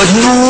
个奴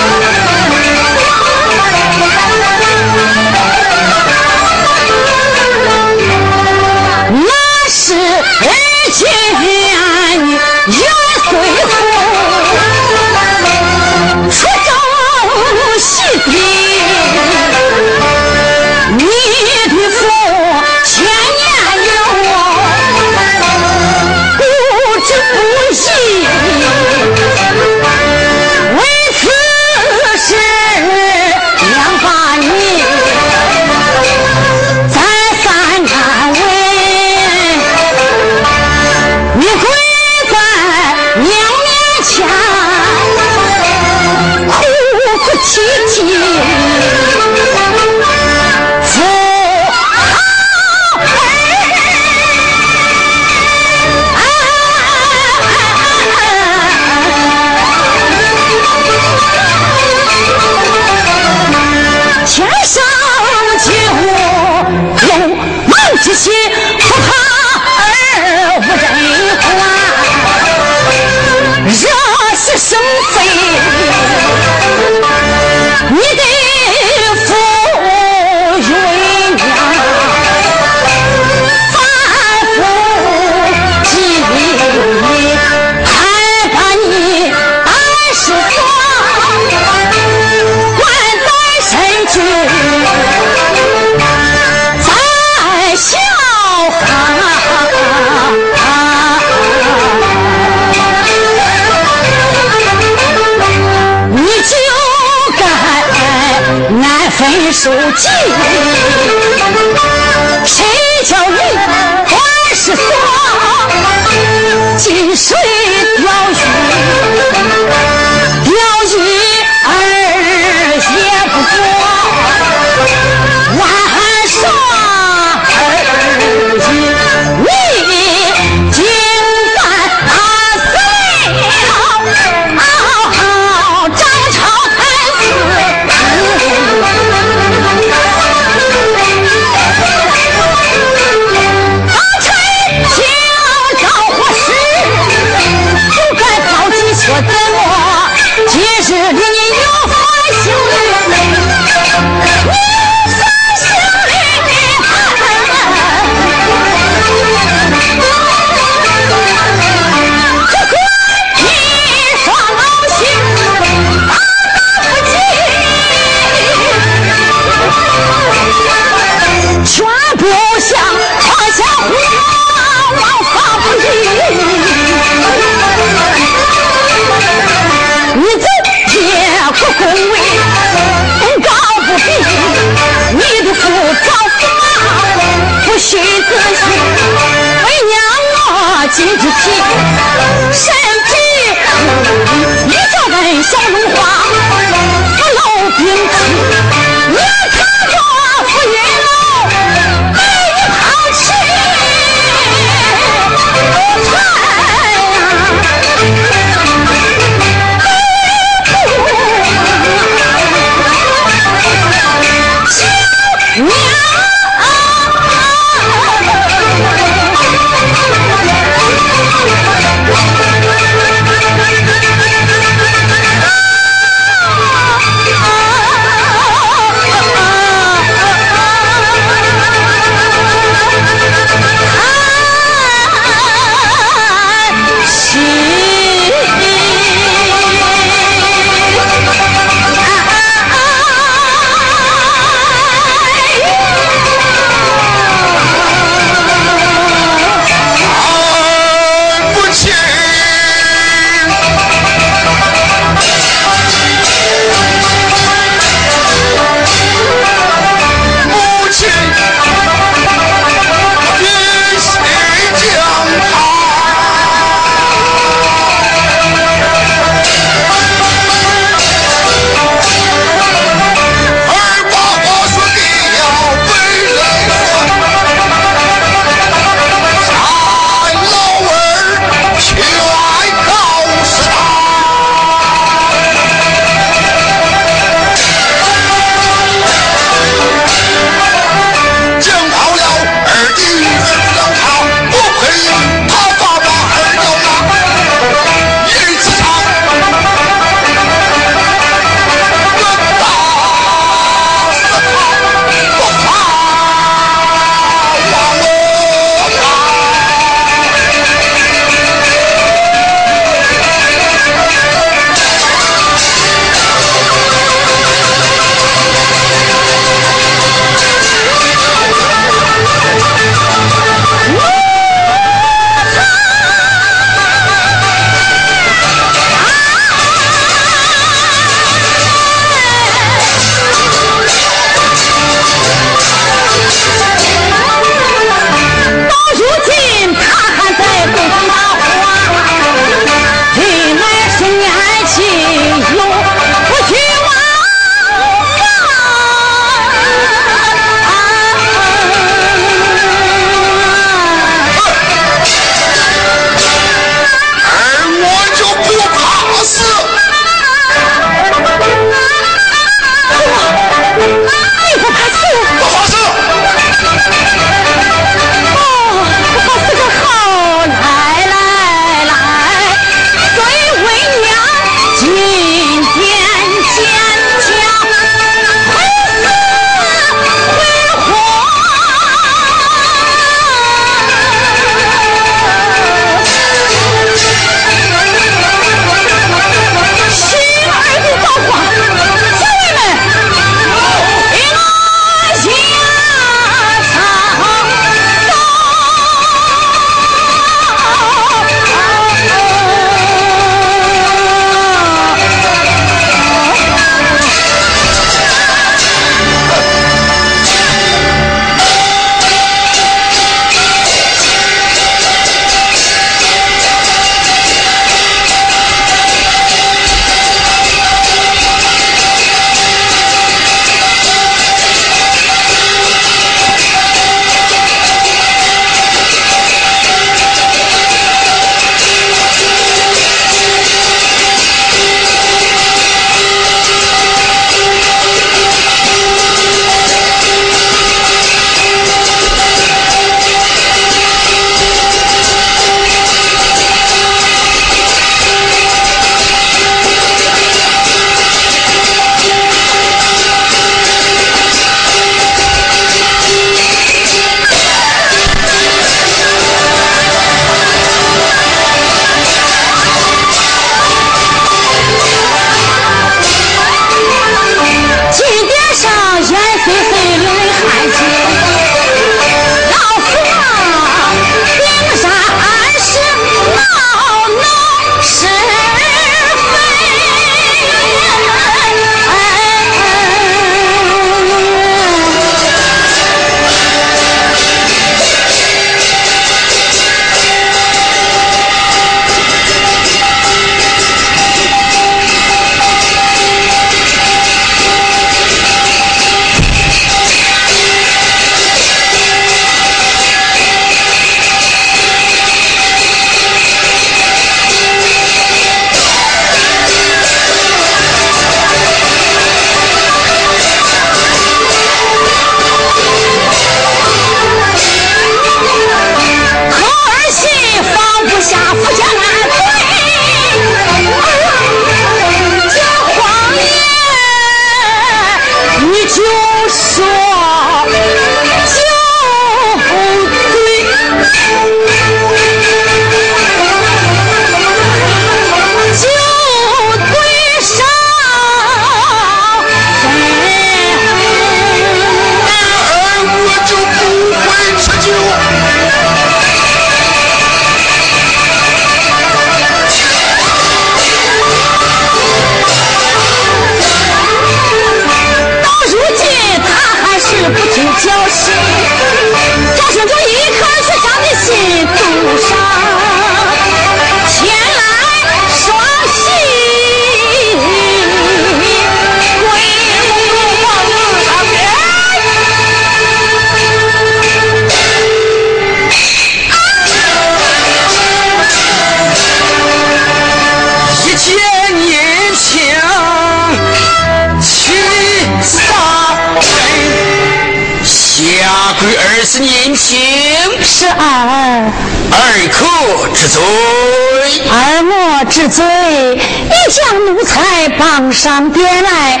才绑上殿来，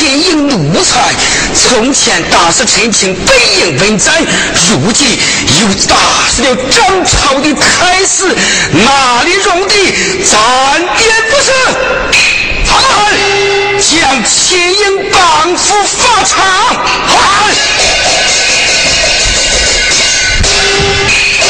个牵引奴才！从前打死陈庆，北营文斩，如今又打死了张朝的太师，哪里容得暂殿不是？喊！将牵引绑赴法场！喊！父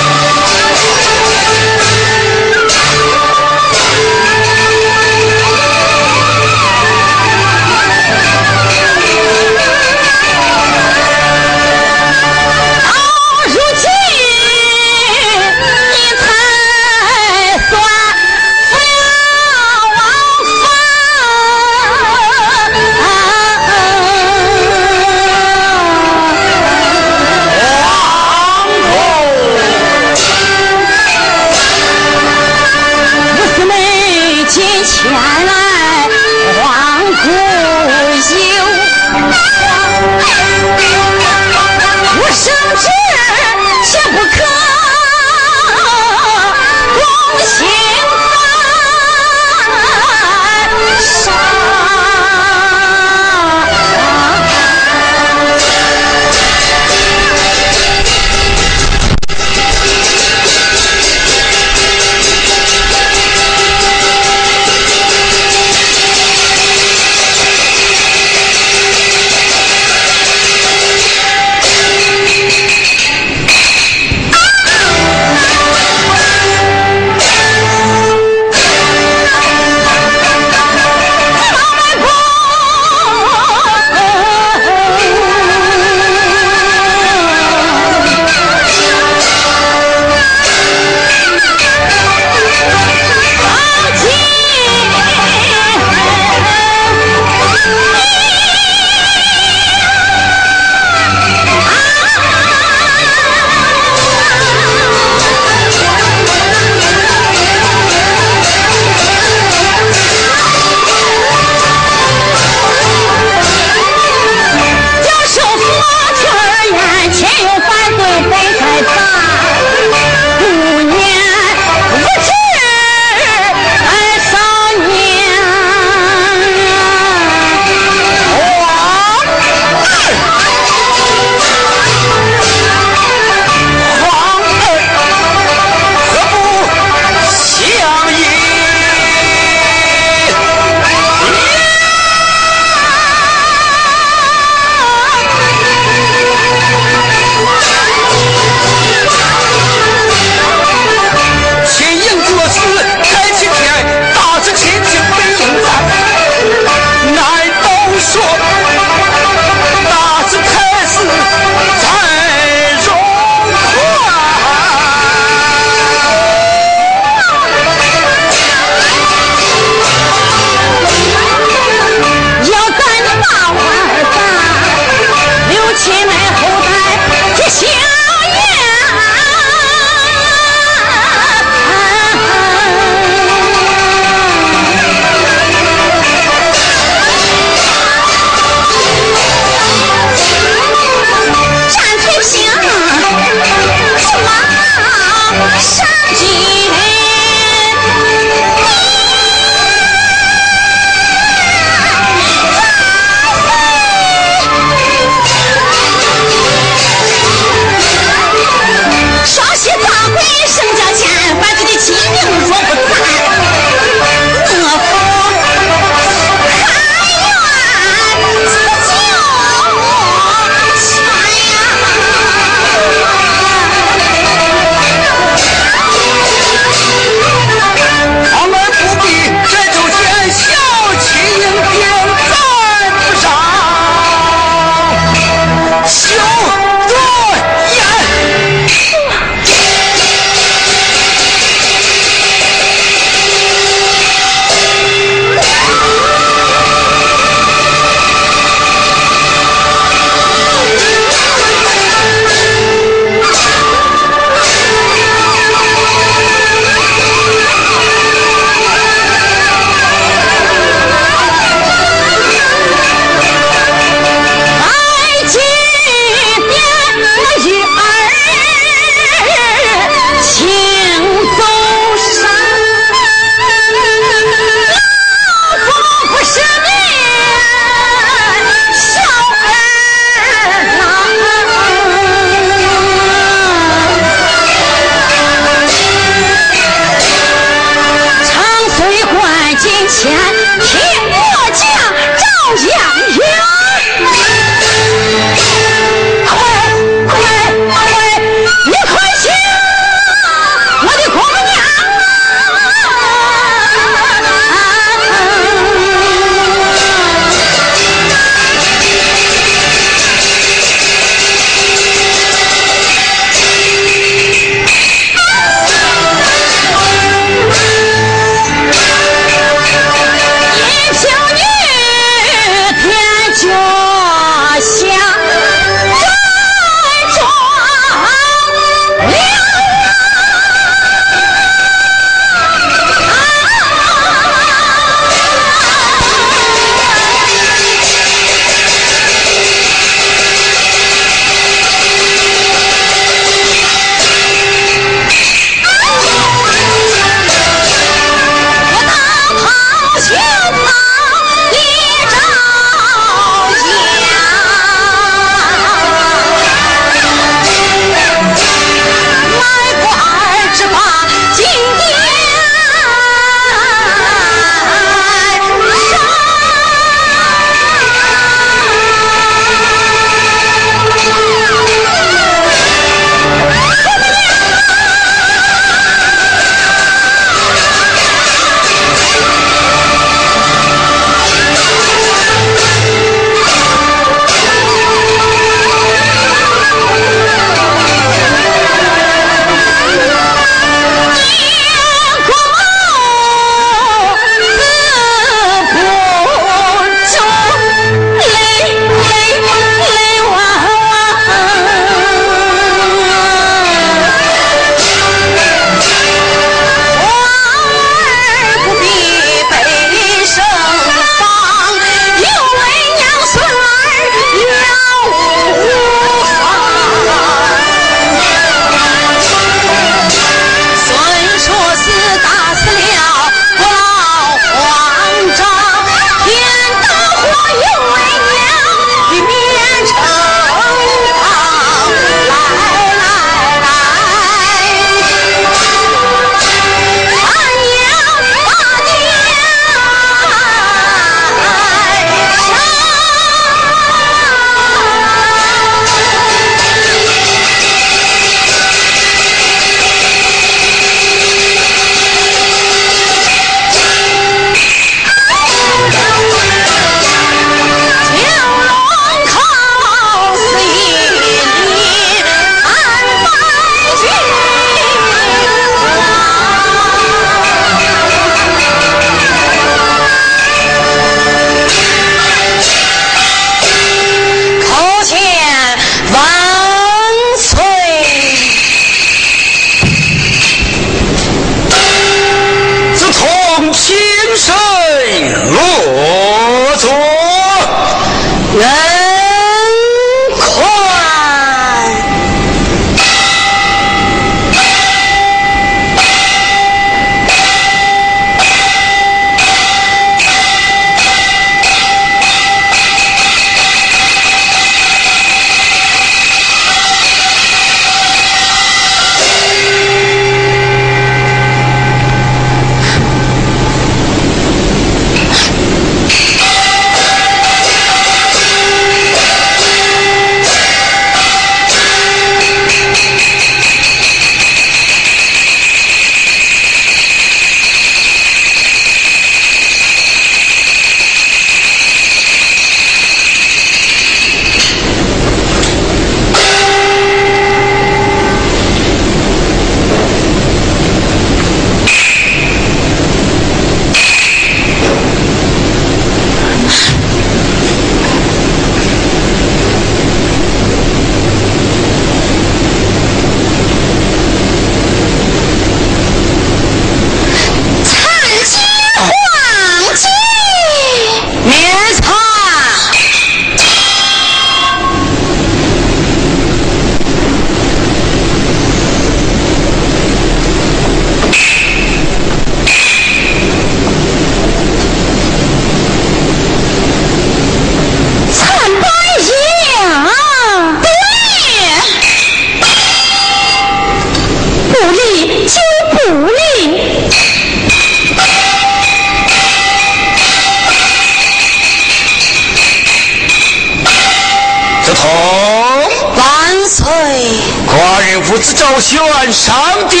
选上殿，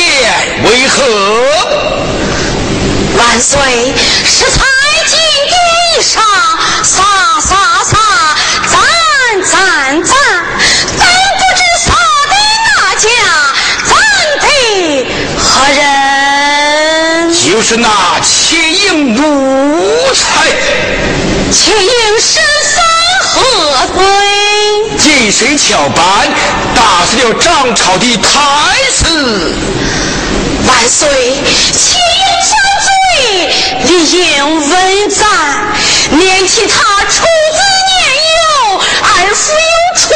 为何？万岁，是才金殿上，洒洒洒，赞赞赞，咱不知杀的那家，赞的何人？就是那秦营奴才。秦营十三何岁？近身翘班，打死了张朝的太子。万岁，秦营犯罪，理应问斩。念起他处子年幼，而复有出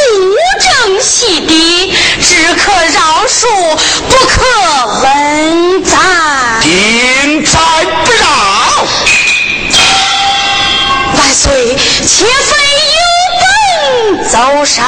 征西敌，只可饶恕，不可问斩。定斩不饶。万岁，且非有本奏上。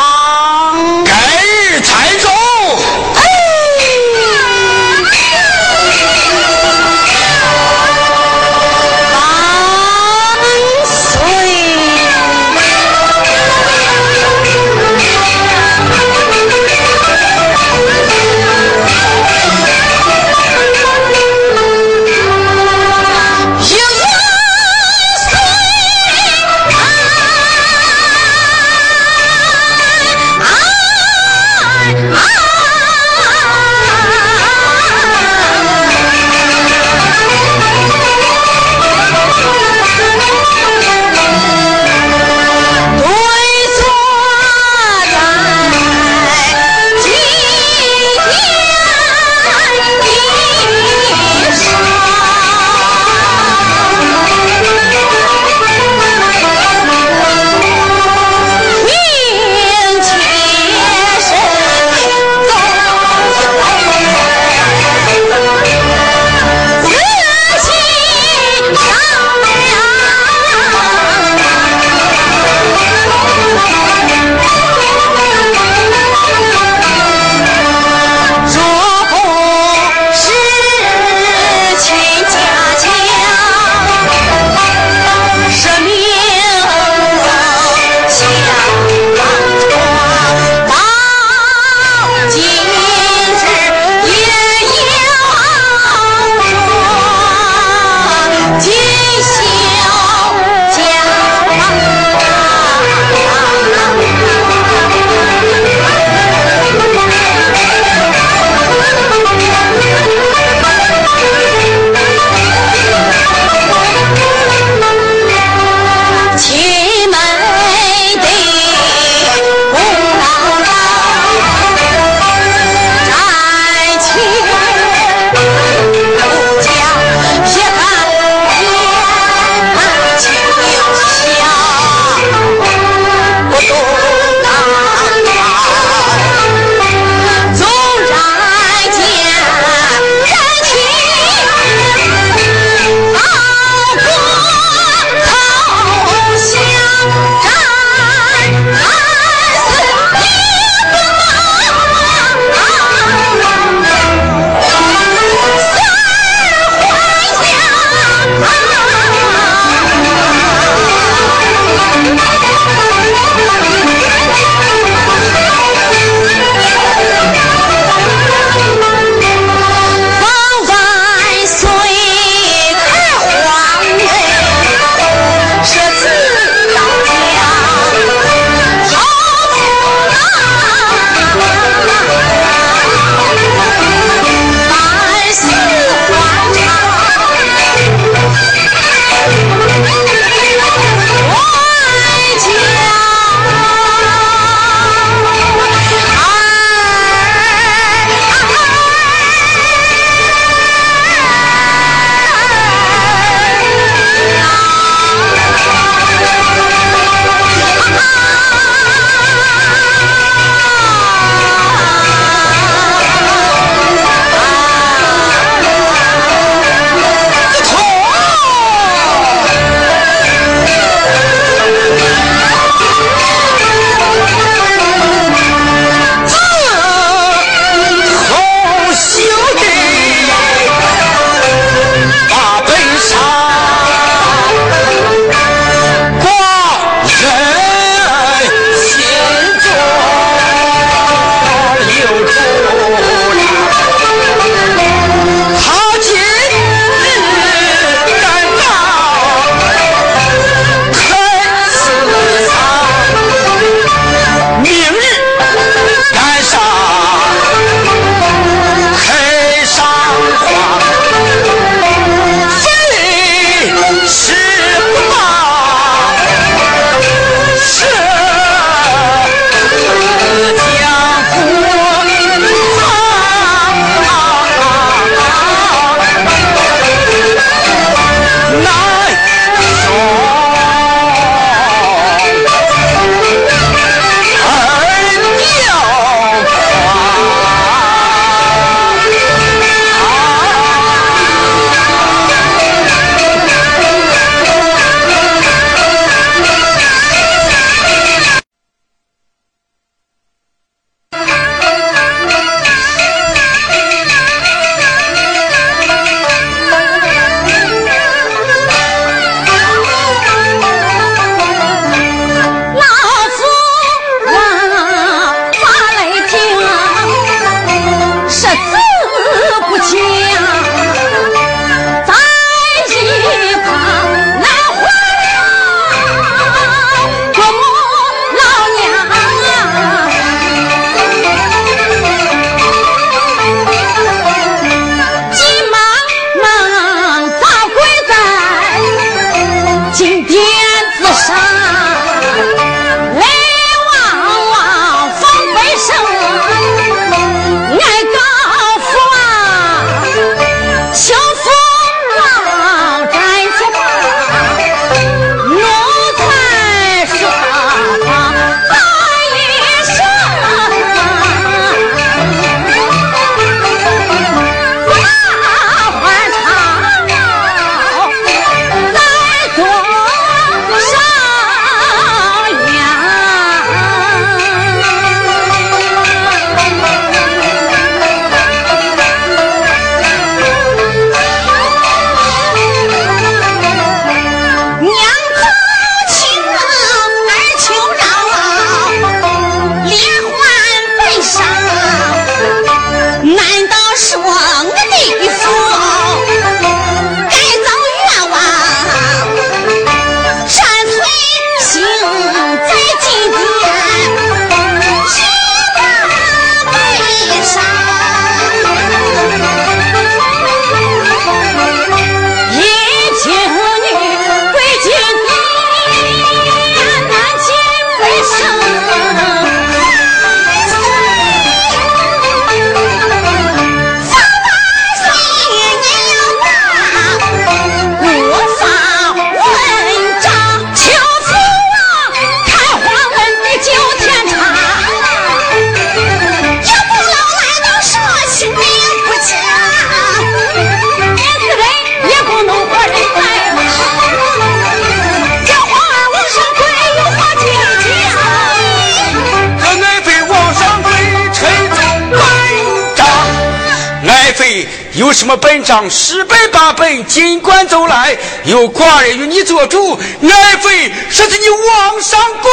什么本章，十本八本，尽管走来。有寡人与你做主，爱妃说是你往上跪。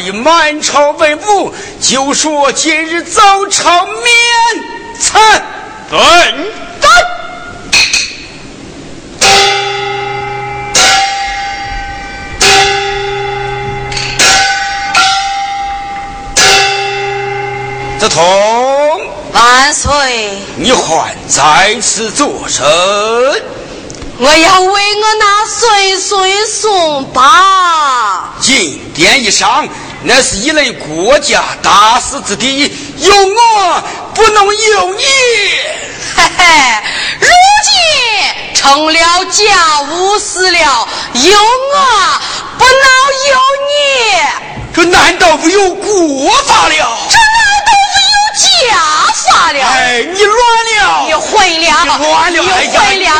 以满朝文武，就说今日早朝免参。对。子通，万岁！你还在此作甚？我要为我那岁岁送罢。进殿一上，那是一类国家大事之地，有我不能有你。嘿嘿，如今成了家务事了，有我不能有你。这难道不有国法了？这难道不有家法了？哎，你乱了！你混了！你乱了！你混了！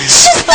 是。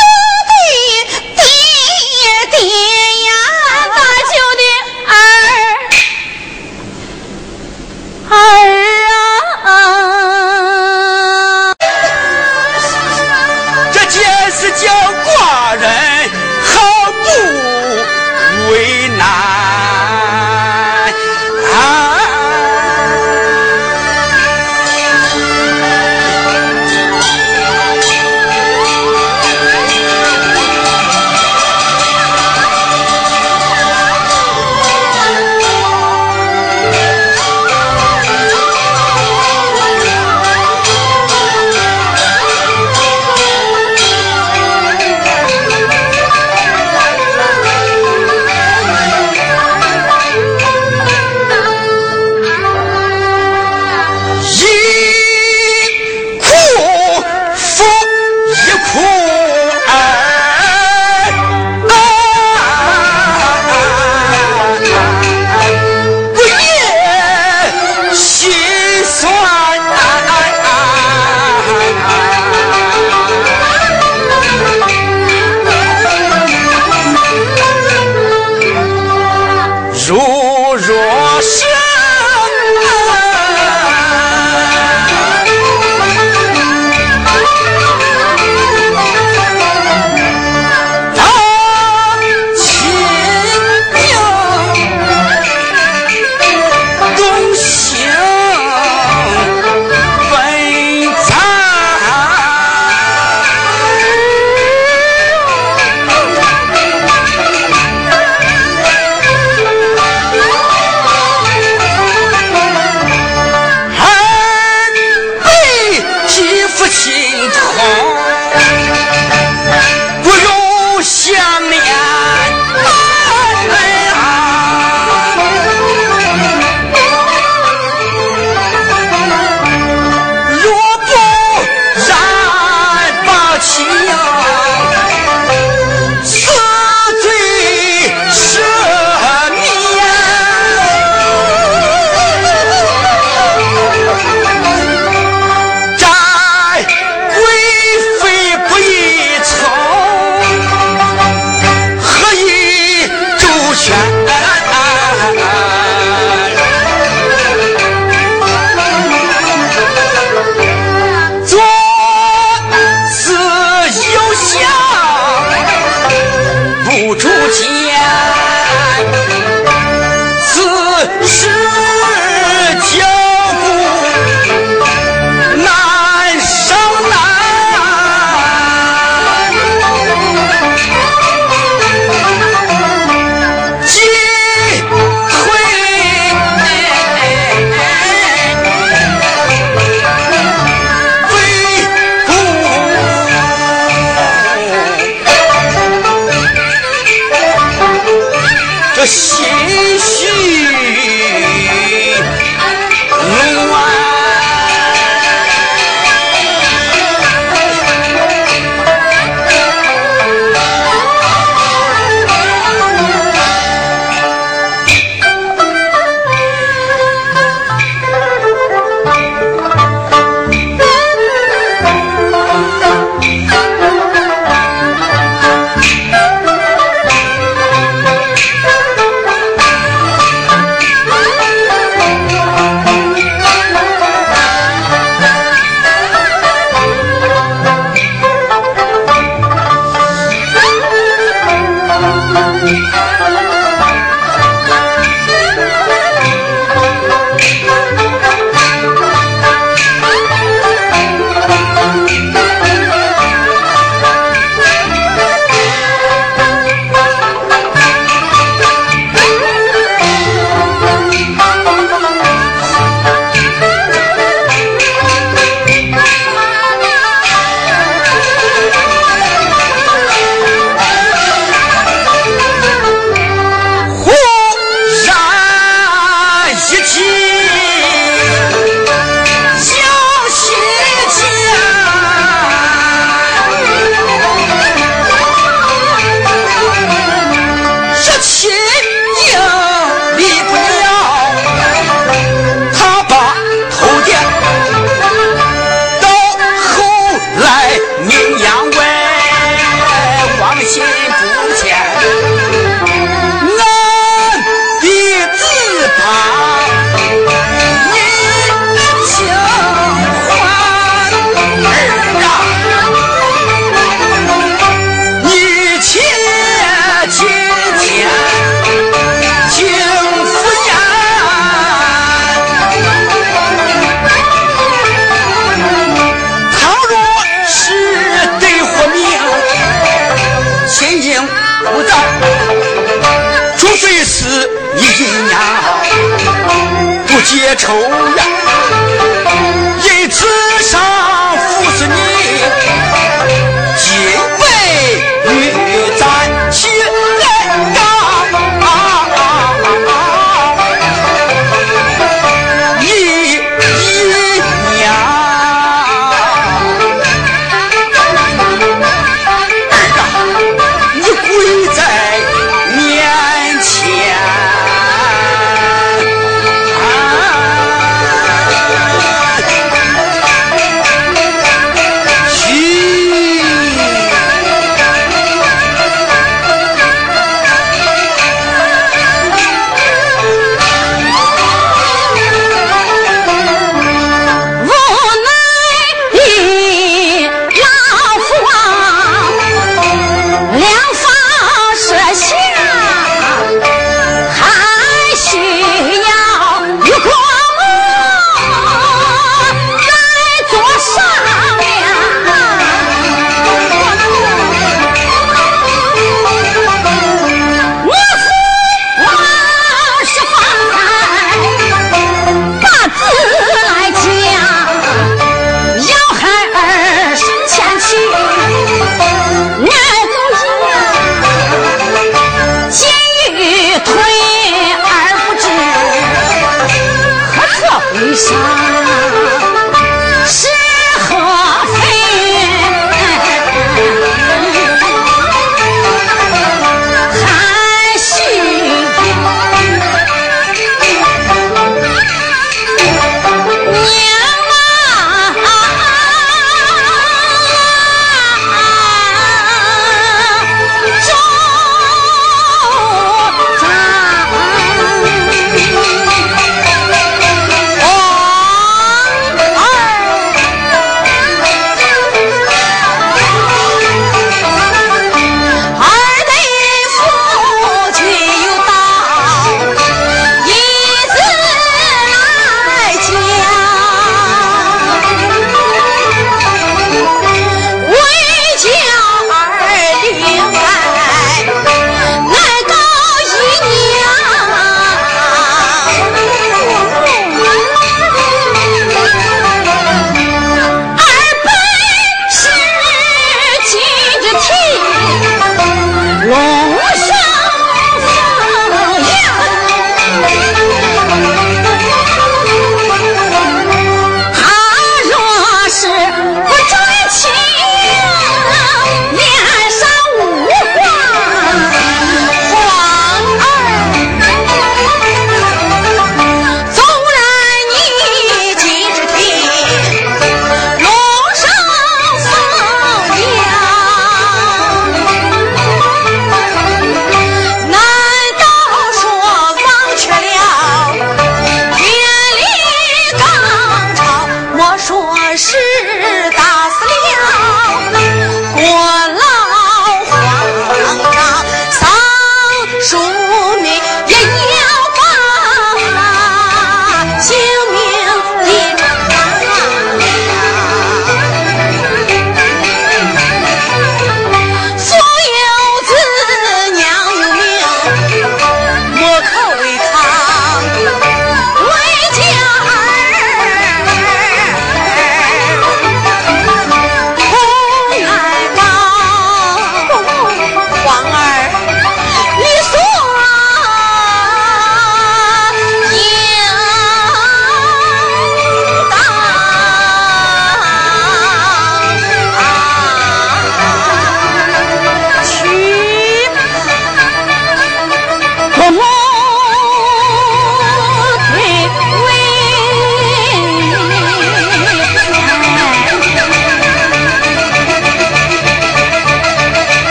仇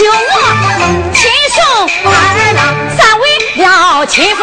救我亲生二郎三为了亲夫